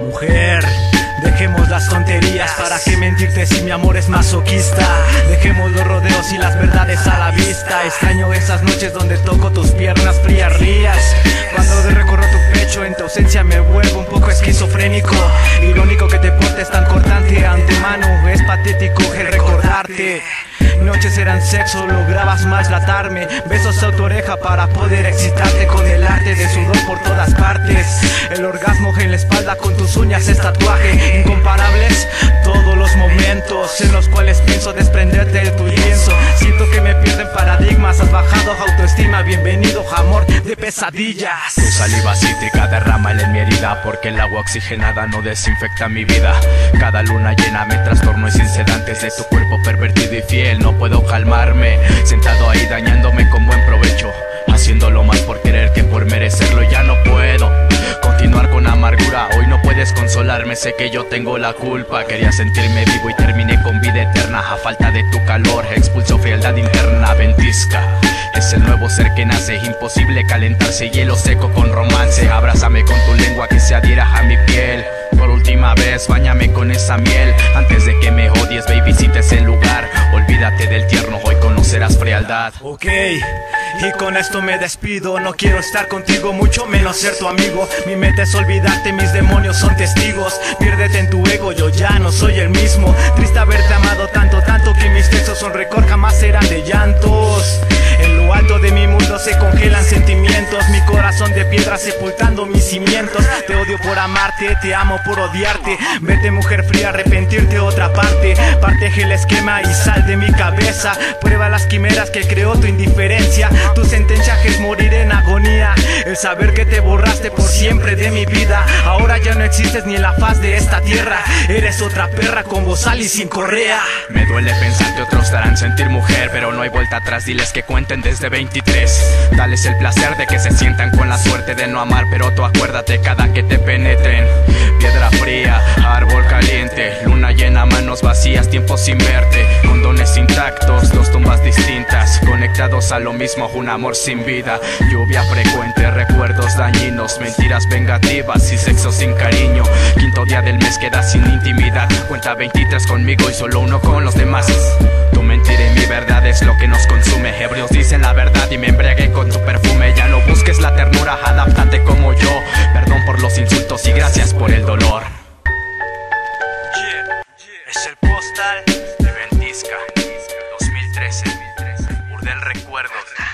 mujer. Dejemos las tonterías, ¿para qué mentirte si mi amor es masoquista? Dejemos los rodeos y las verdades a la vista. Extraño esas noches donde toco tus piernas frías, rías. Cuando de recorro tu pecho, en tu ausencia me vuelvo un poco esquizofrénico. Irónico que te portes tan cortante antemano, es patético el recordarte. Noches eran sexo, lograbas maltratarme. Besos a tu oreja para poder excitarte Con el arte de sudor por todas partes. El orgasmo en la espalda con tus uñas es tatuaje. Incomparables todos los momentos En los cuales pienso desprenderte de tu lienzo. Siento que me pierden paradigmas Has bajado autoestima, bienvenido amor de pesadillas. Tu saliva cítrica derrama en mi herida Porque el agua oxigenada no desinfecta mi vida. Cada luna llena me trastorno y sin sedantes De tu cuerpo Sentado ahí dañándome con buen provecho Haciéndolo más por querer que por merecerlo ya no puedo Continuar con amargura, hoy no puedes consolarme Sé que yo tengo la culpa. Quería sentirme vivo y terminé con vida eterna A falta de tu calor, expulso frialdad interna Ventisca. Es el nuevo ser que nace, imposible calentarse. Hielo seco con romance Abrázame con tu lengua que se adhiera a mi piel. Por última vez, bañame con esa miel. Antes de que me odies, baby, si ese lugar Olvídate del tierno, Ok, y con esto me despido. No quiero estar contigo, mucho menos ser tu amigo. Mi meta es olvidarte, mis demonios son testigos. Piérdete en tu ego, yo ya no soy el mismo. Triste haberte amado tanto, tanto que mis textos son récord Jamás serán de llantos. En lo alto de mi mundo se congelan sentimientos. Mi corazón de piedra sepultando mis cimientos. Te odio por amarte, te amo por odiarte. Vete mujer fría, arrepentirte otra parte. Parte el esquema y sal de mi cabeza Prueba las quimeras que creó tu indiferencia. Tu sentencia es morir en agonía. El saber que te borraste por siempre de mi vida. Ahora ya no existes ni en la faz de esta tierra. Eres otra perra con bozal y sin correa. Me duele pensar que otros te harán sentir mujer Pero no hay vuelta atrás, diles que cuenten desde 23 Dales el placer de que se sientan con la suerte de no amar Pero tú acuérdate cada que te penetren. Piedra fría, árbol caliente Luna llena, manos vacías, tiempo sin verte Intactos, dos tumbas distintas Conectados a lo mismo, un amor sin vida. Lluvia frecuente, recuerdos dañinos Mentiras vengativas y sexo sin cariño. Quinto día del mes queda sin intimidad. Cuenta 23 conmigo y solo uno con los demás. Tu mentira y mi verdad es lo que nos consume. Hebreos dicen la verdad y me embriagué con tu perfume. Ya no busques la ternura, adáptate como yo. Perdón por los insultos y gracias por el dolor recuerdos.